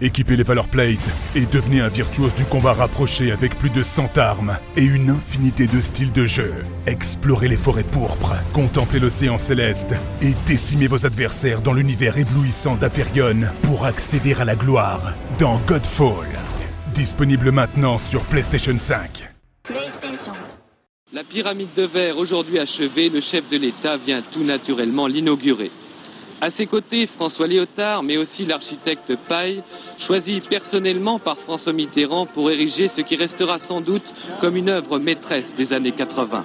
Équipez les valeur plates et devenez un virtuose du combat rapproché avec plus de 100 armes et une infinité de styles de jeu. Explorez les forêts pourpres, contemplez l'océan céleste et décimez vos adversaires dans l'univers éblouissant d'Aperion pour accéder à la gloire dans Godfall. Disponible maintenant sur PlayStation 5. La pyramide de verre aujourd'hui achevée, le chef de l'État vient tout naturellement l'inaugurer. À ses côtés, François Léotard, mais aussi l'architecte Paille, choisi personnellement par François Mitterrand pour ériger ce qui restera sans doute comme une œuvre maîtresse des années 80.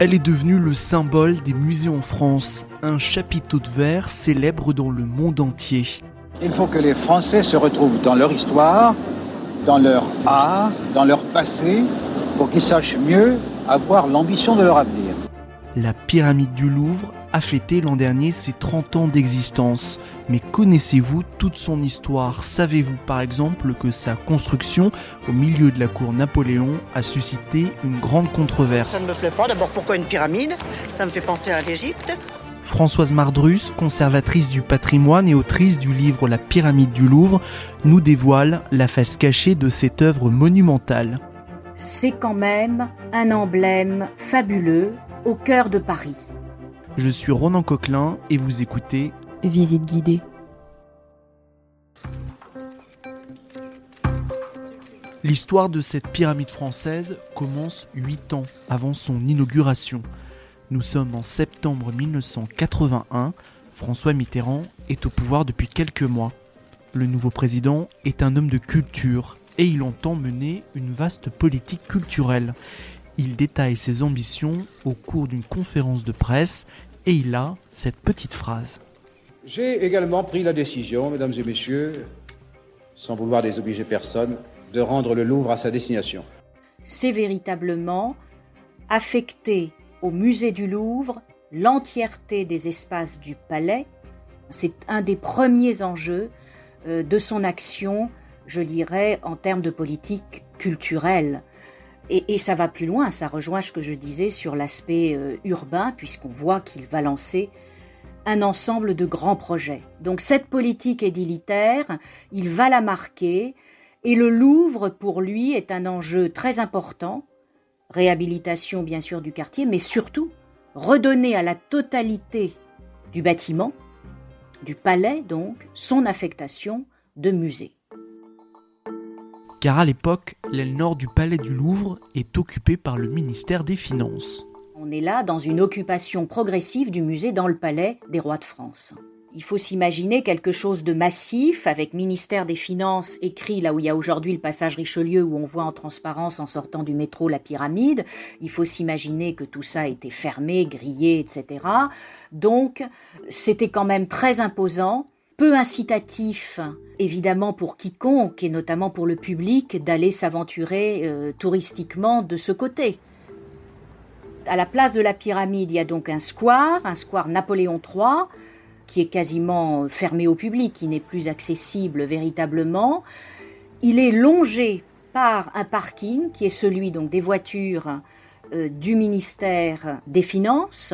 Elle est devenue le symbole des musées en France, un chapiteau de verre célèbre dans le monde entier. Il faut que les Français se retrouvent dans leur histoire, dans leur art, dans leur passé, pour qu'ils sachent mieux avoir l'ambition de leur avenir. La pyramide du Louvre a fêté l'an dernier ses 30 ans d'existence. Mais connaissez-vous toute son histoire? Savez-vous par exemple que sa construction au milieu de la cour Napoléon a suscité une grande controverse? Ça ne me plaît pas. D'abord, pourquoi une pyramide? Ça me fait penser à l'Égypte. Françoise Mardrus, conservatrice du patrimoine et autrice du livre La pyramide du Louvre, nous dévoile la face cachée de cette œuvre monumentale. C'est quand même un emblème fabuleux au cœur de Paris. Je suis Ronan Coquelin et vous écoutez Visite guidée. L'histoire de cette pyramide française commence 8 ans avant son inauguration. Nous sommes en septembre 1981. François Mitterrand est au pouvoir depuis quelques mois. Le nouveau président est un homme de culture et il entend mener une vaste politique culturelle. Il détaille ses ambitions au cours d'une conférence de presse et il a cette petite phrase. J'ai également pris la décision, mesdames et messieurs, sans vouloir désobliger personne, de rendre le Louvre à sa destination. C'est véritablement affecter au musée du Louvre l'entièreté des espaces du palais. C'est un des premiers enjeux euh, de son action, je dirais, en termes de politique culturelle. Et, ça va plus loin, ça rejoint ce que je disais sur l'aspect euh, urbain, puisqu'on voit qu'il va lancer un ensemble de grands projets. Donc cette politique édilitaire, il va la marquer, et le Louvre, pour lui, est un enjeu très important, réhabilitation bien sûr du quartier, mais surtout redonner à la totalité du bâtiment, du palais donc, son affectation de musée car à l'époque, l'aile nord du palais du Louvre est occupée par le ministère des Finances. On est là dans une occupation progressive du musée dans le palais des rois de France. Il faut s'imaginer quelque chose de massif avec ministère des Finances écrit là où il y a aujourd'hui le passage Richelieu où on voit en transparence en sortant du métro la pyramide. Il faut s'imaginer que tout ça était fermé, grillé, etc. Donc c'était quand même très imposant peu incitatif, évidemment pour quiconque et notamment pour le public, d'aller s'aventurer euh, touristiquement de ce côté. À la place de la pyramide, il y a donc un square, un square Napoléon III, qui est quasiment fermé au public, qui n'est plus accessible véritablement. Il est longé par un parking qui est celui donc des voitures euh, du ministère des Finances.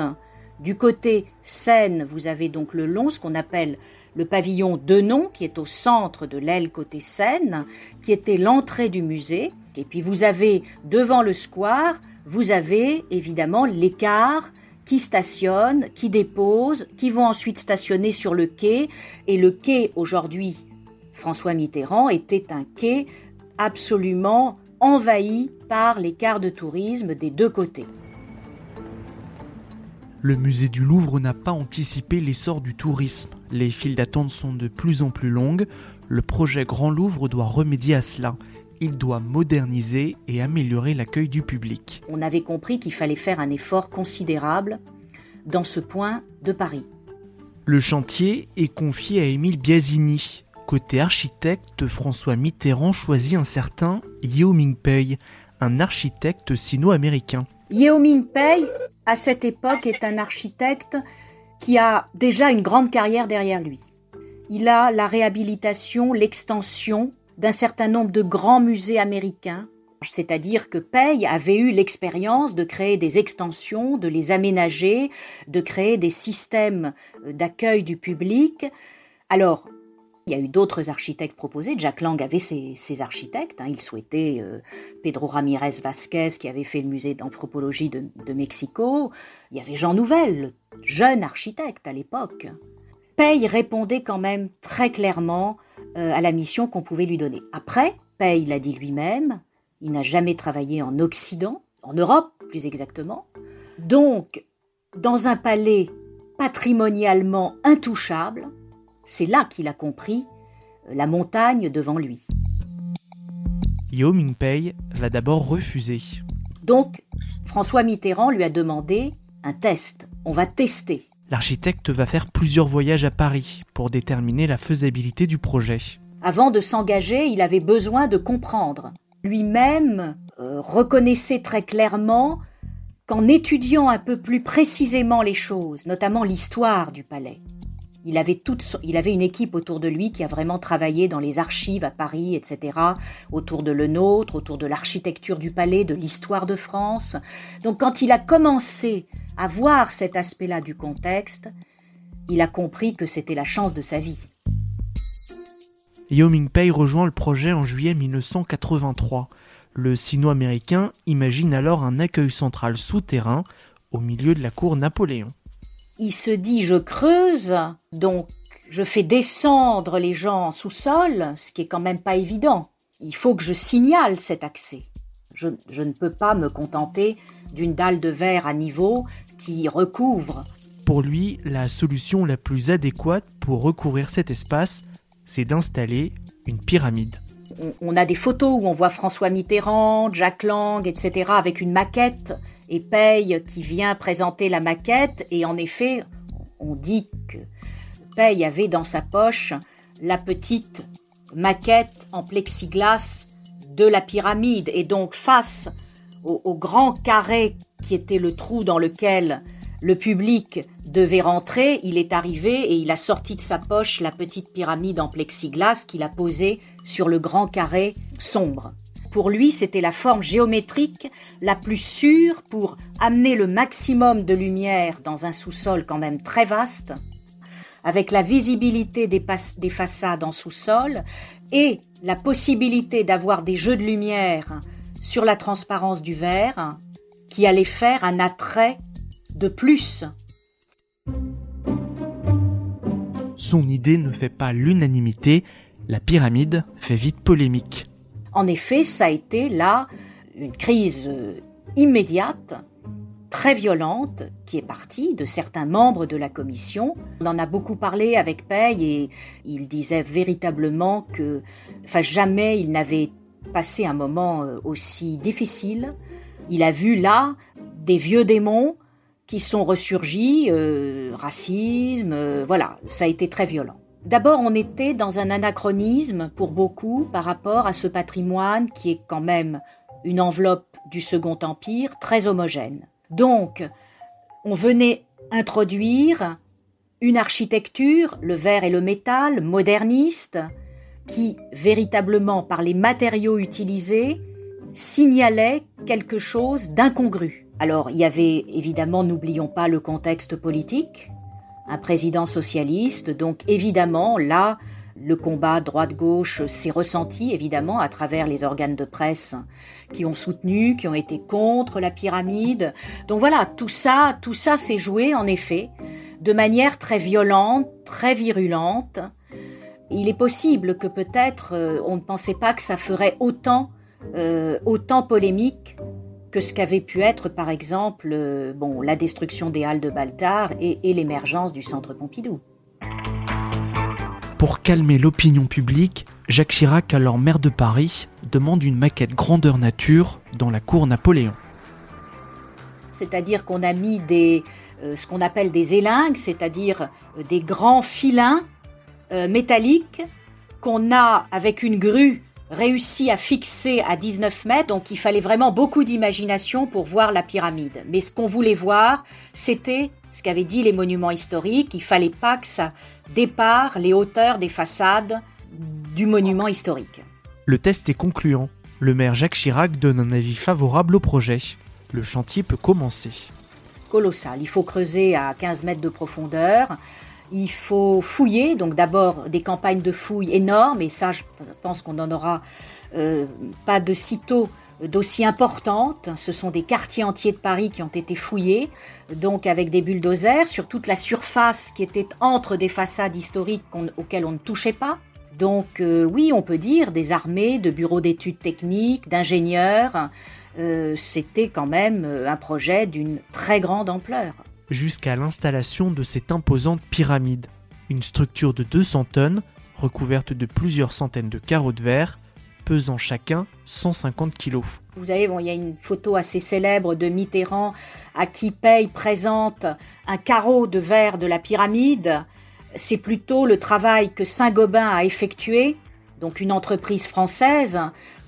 Du côté Seine, vous avez donc le long, ce qu'on appelle le pavillon Denon, qui est au centre de l'aile côté Seine, qui était l'entrée du musée. Et puis vous avez devant le square, vous avez évidemment les cars qui stationnent, qui déposent, qui vont ensuite stationner sur le quai. Et le quai aujourd'hui, François Mitterrand, était un quai absolument envahi par les cars de tourisme des deux côtés. Le musée du Louvre n'a pas anticipé l'essor du tourisme. Les files d'attente sont de plus en plus longues. Le projet Grand Louvre doit remédier à cela. Il doit moderniser et améliorer l'accueil du public. On avait compris qu'il fallait faire un effort considérable dans ce point de Paris. Le chantier est confié à Émile Biasini. Côté architecte, François Mitterrand choisit un certain Yeo Ming-pei, un architecte sino-américain. Yeo Ming-pei à cette époque, est un architecte qui a déjà une grande carrière derrière lui. Il a la réhabilitation, l'extension d'un certain nombre de grands musées américains, c'est-à-dire que Pei avait eu l'expérience de créer des extensions, de les aménager, de créer des systèmes d'accueil du public. Alors, Il y a eu d'autres architectes proposés. Jack Lang avait ses, architectes. Hein. Il souhaitait euh, Pedro Ramirez Vasquez, qui avait fait le musée d'anthropologie de, Mexico. Il y avait Jean Nouvel, jeune architecte à l'époque. Pey répondait quand même très clairement euh, à la mission qu'on pouvait lui donner. Après, Pey l'a dit lui-même, il n'a jamais travaillé en Occident, en Europe plus exactement. Donc, dans un palais patrimonialement intouchable, c'est là qu'il a compris euh, la montagne devant lui. Yeo Ming-pei va d'abord refuser. Donc, François Mitterrand lui a demandé un test. On va tester. L'architecte va faire plusieurs voyages à Paris pour déterminer la faisabilité du projet. Avant de s'engager, il avait besoin de comprendre. Lui-même euh, reconnaissait très clairement qu'en étudiant un peu plus précisément les choses, notamment l'histoire du palais, il avait, une équipe autour de lui qui a vraiment travaillé dans les archives à Paris, etc., autour de le nôtre, autour de l'architecture du palais, de l'histoire de France. Donc quand il a commencé à voir cet aspect-là du contexte, il a compris que c'était la chance de sa vie. Yeo Ming-pei rejoint le projet en juillet 1983. Le sino-américain imagine alors un accueil central souterrain au milieu de la cour Napoléon il se dit je creuse, donc je fais descendre les gens en sous-sol, ce qui est quand même pas évident. Il faut que je signale cet accès. Je, je ne peux pas me contenter d'une dalle de verre à niveau qui recouvre. Pour lui, la solution la plus adéquate pour recouvrir cet espace, c'est d'installer une pyramide. On, a des photos où on voit François Mitterrand, Jack Lang, etc., avec une maquette et Paye qui vient présenter la maquette et en effet, on dit que Paye avait dans sa poche la petite maquette en plexiglas de la pyramide et donc face au, grand carré qui était le trou dans lequel le public devait rentrer, il est arrivé et il a sorti de sa poche la petite pyramide en plexiglas qu'il a posée sur le grand carré sombre. Pour lui, c'était la forme géométrique la plus sûre pour amener le maximum de lumière dans un sous-sol quand même très vaste, avec la visibilité des, des façades en sous-sol et la possibilité d'avoir des jeux de lumière sur la transparence du verre qui allait faire un attrait de plus. Son idée ne fait pas l'unanimité, la pyramide fait vite polémique. En effet, ça a été là une crise euh, immédiate, très violente, qui est partie de certains membres de la commission. On en a beaucoup parlé avec Pey et il disait véritablement que, enfin, jamais il n'avait passé un moment euh, aussi difficile. Il a vu là des vieux démons qui sont ressurgis, euh, racisme, voilà, ça a été très violent. D'abord, on était dans un anachronisme pour beaucoup par rapport à ce patrimoine qui est quand même une enveloppe du Second Empire très homogène. Donc, on venait introduire une architecture, le verre et le métal, moderniste, qui, véritablement, par les matériaux utilisés, signalait quelque chose d'incongru. Alors, il y avait évidemment, n'oublions pas le contexte politique, un président socialiste. Donc évidemment, là, le combat droite-gauche s'est ressenti évidemment à travers les organes de presse qui ont soutenu, qui ont été contre la pyramide. Donc voilà, tout ça, tout ça s'est joué en effet de manière très violente, très virulente. Il est possible que peut-être euh, on ne pensait pas que ça ferait autant, euh, autant polémique que ce qu'avait pu être, par exemple, euh, bon, la destruction des Halles de Baltard et, et l'émergence du Centre Pompidou. Pour calmer l'opinion publique, Jacques Chirac, alors maire de Paris, demande une maquette grandeur nature dans la cour Napoléon. C'est-à-dire qu'on a mis des, euh, ce qu'on appelle des élingues, c'est-à-dire euh, des grands filins métalliques qu'on a avec une grue réussi à fixer à 19 mètres, donc il fallait vraiment beaucoup d'imagination pour voir la pyramide. Mais ce qu'on voulait voir, c'était ce qu'avaient dit les monuments historiques, il fallait pas que ça dépare les hauteurs des façades du monument historique. Le test est concluant. Le maire Jacques Chirac donne un avis favorable au projet. Le chantier peut commencer. Colossal. Il faut creuser à 15 mètres de profondeur. Il faut fouiller, donc d'abord des campagnes de fouilles énormes, et ça je pense qu'on n'en aura euh, pas de sitôt d'aussi importantes. Ce sont des quartiers entiers de Paris qui ont été fouillés, donc avec des bulldozers sur toute la surface qui était entre des façades historiques auxquelles on ne touchait pas. Donc euh, oui, on peut dire des armées, de bureaux d'études techniques, d'ingénieurs. Euh, c'était quand même un projet d'une très grande ampleur. Jusqu'à l'installation de cette imposante pyramide, une structure de 200 tonnes, recouverte de plusieurs centaines de carreaux de verre, pesant chacun 150 kilos. Vous savez, bon, il y a une photo assez célèbre de Mitterrand à qui Paye présente un carreau de verre de la pyramide. C'est plutôt le travail que Saint-Gobain a effectué, donc une entreprise française,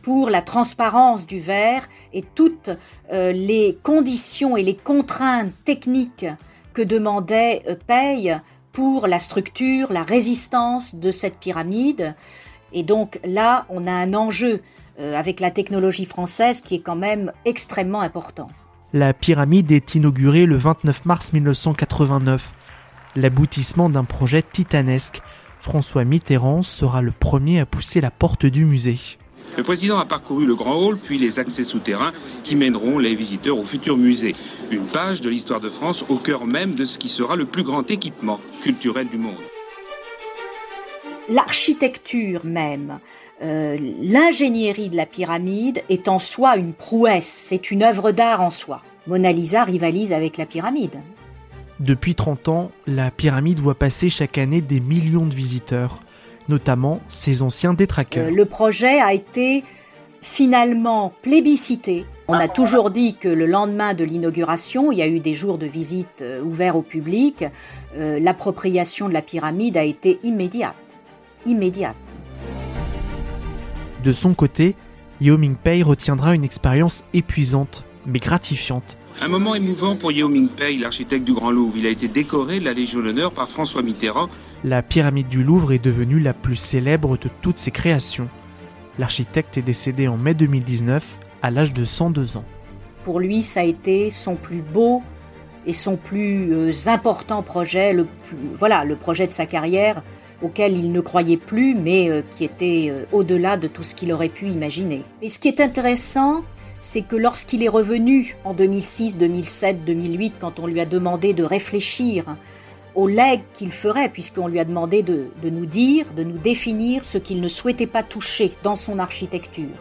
pour la transparence du verre et toutes euh, les conditions et les contraintes techniques que demandait euh, Paye pour la structure, la résistance de cette pyramide. Et donc là, on a un enjeu euh, avec la technologie française qui est quand même extrêmement important. La pyramide est inaugurée le 29 mars 1989, l'aboutissement d'un projet titanesque. François Mitterrand sera le premier à pousser la porte du musée. Le président a parcouru le grand hall, puis les accès souterrains qui mèneront les visiteurs au futur musée. Une page de l'histoire de France au cœur même de ce qui sera le plus grand équipement culturel du monde l'architecture même, euh, l'ingénierie de la pyramide est en soi une prouesse, c'est une œuvre d'art en soi. Mona Lisa rivalise avec la pyramide. Depuis 30 ans, la pyramide voit passer chaque année des millions de visiteurs, notamment ses anciens détraqueurs. Euh, le projet a été finalement plébiscité. On a toujours dit que le lendemain de l'inauguration, il y a eu des jours de visite euh, ouverts au public, l'appropriation de la pyramide a été immédiate immédiate. De son côté, Yeo Ming-pei retiendra une expérience épuisante, mais gratifiante. Un moment émouvant pour Yeo Ming-pei, l'architecte du Grand Louvre. Il a été décoré de la Légion d'honneur par François Mitterrand. La pyramide du Louvre est devenue la plus célèbre de toutes ses créations. L'architecte est décédé en mai 2019 à l'âge de 102 ans. Pour lui, ça a été son plus beau et son plus euh, important projet, le voilà, le projet de sa carrière auquel il ne croyait plus, mais euh, qui était euh, au-delà de tout ce qu'il aurait pu imaginer. Et ce qui est intéressant, c'est que lorsqu'il est revenu en 2006, 2007, 2008, quand on lui a demandé de réfléchir au legs qu'il ferait, puisqu'on lui a demandé de, nous dire, de nous définir ce qu'il ne souhaitait pas toucher dans son architecture.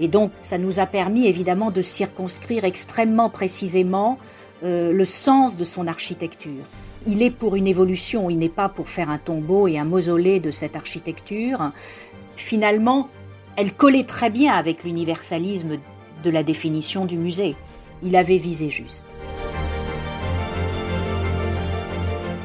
Et donc, ça nous a permis évidemment de circonscrire extrêmement précisément euh, le sens de son architecture il est pour une évolution, il n'est pas pour faire un tombeau et un mausolée de cette architecture. Finalement, elle collait très bien avec l'universalisme de la définition du musée. Il avait visé juste.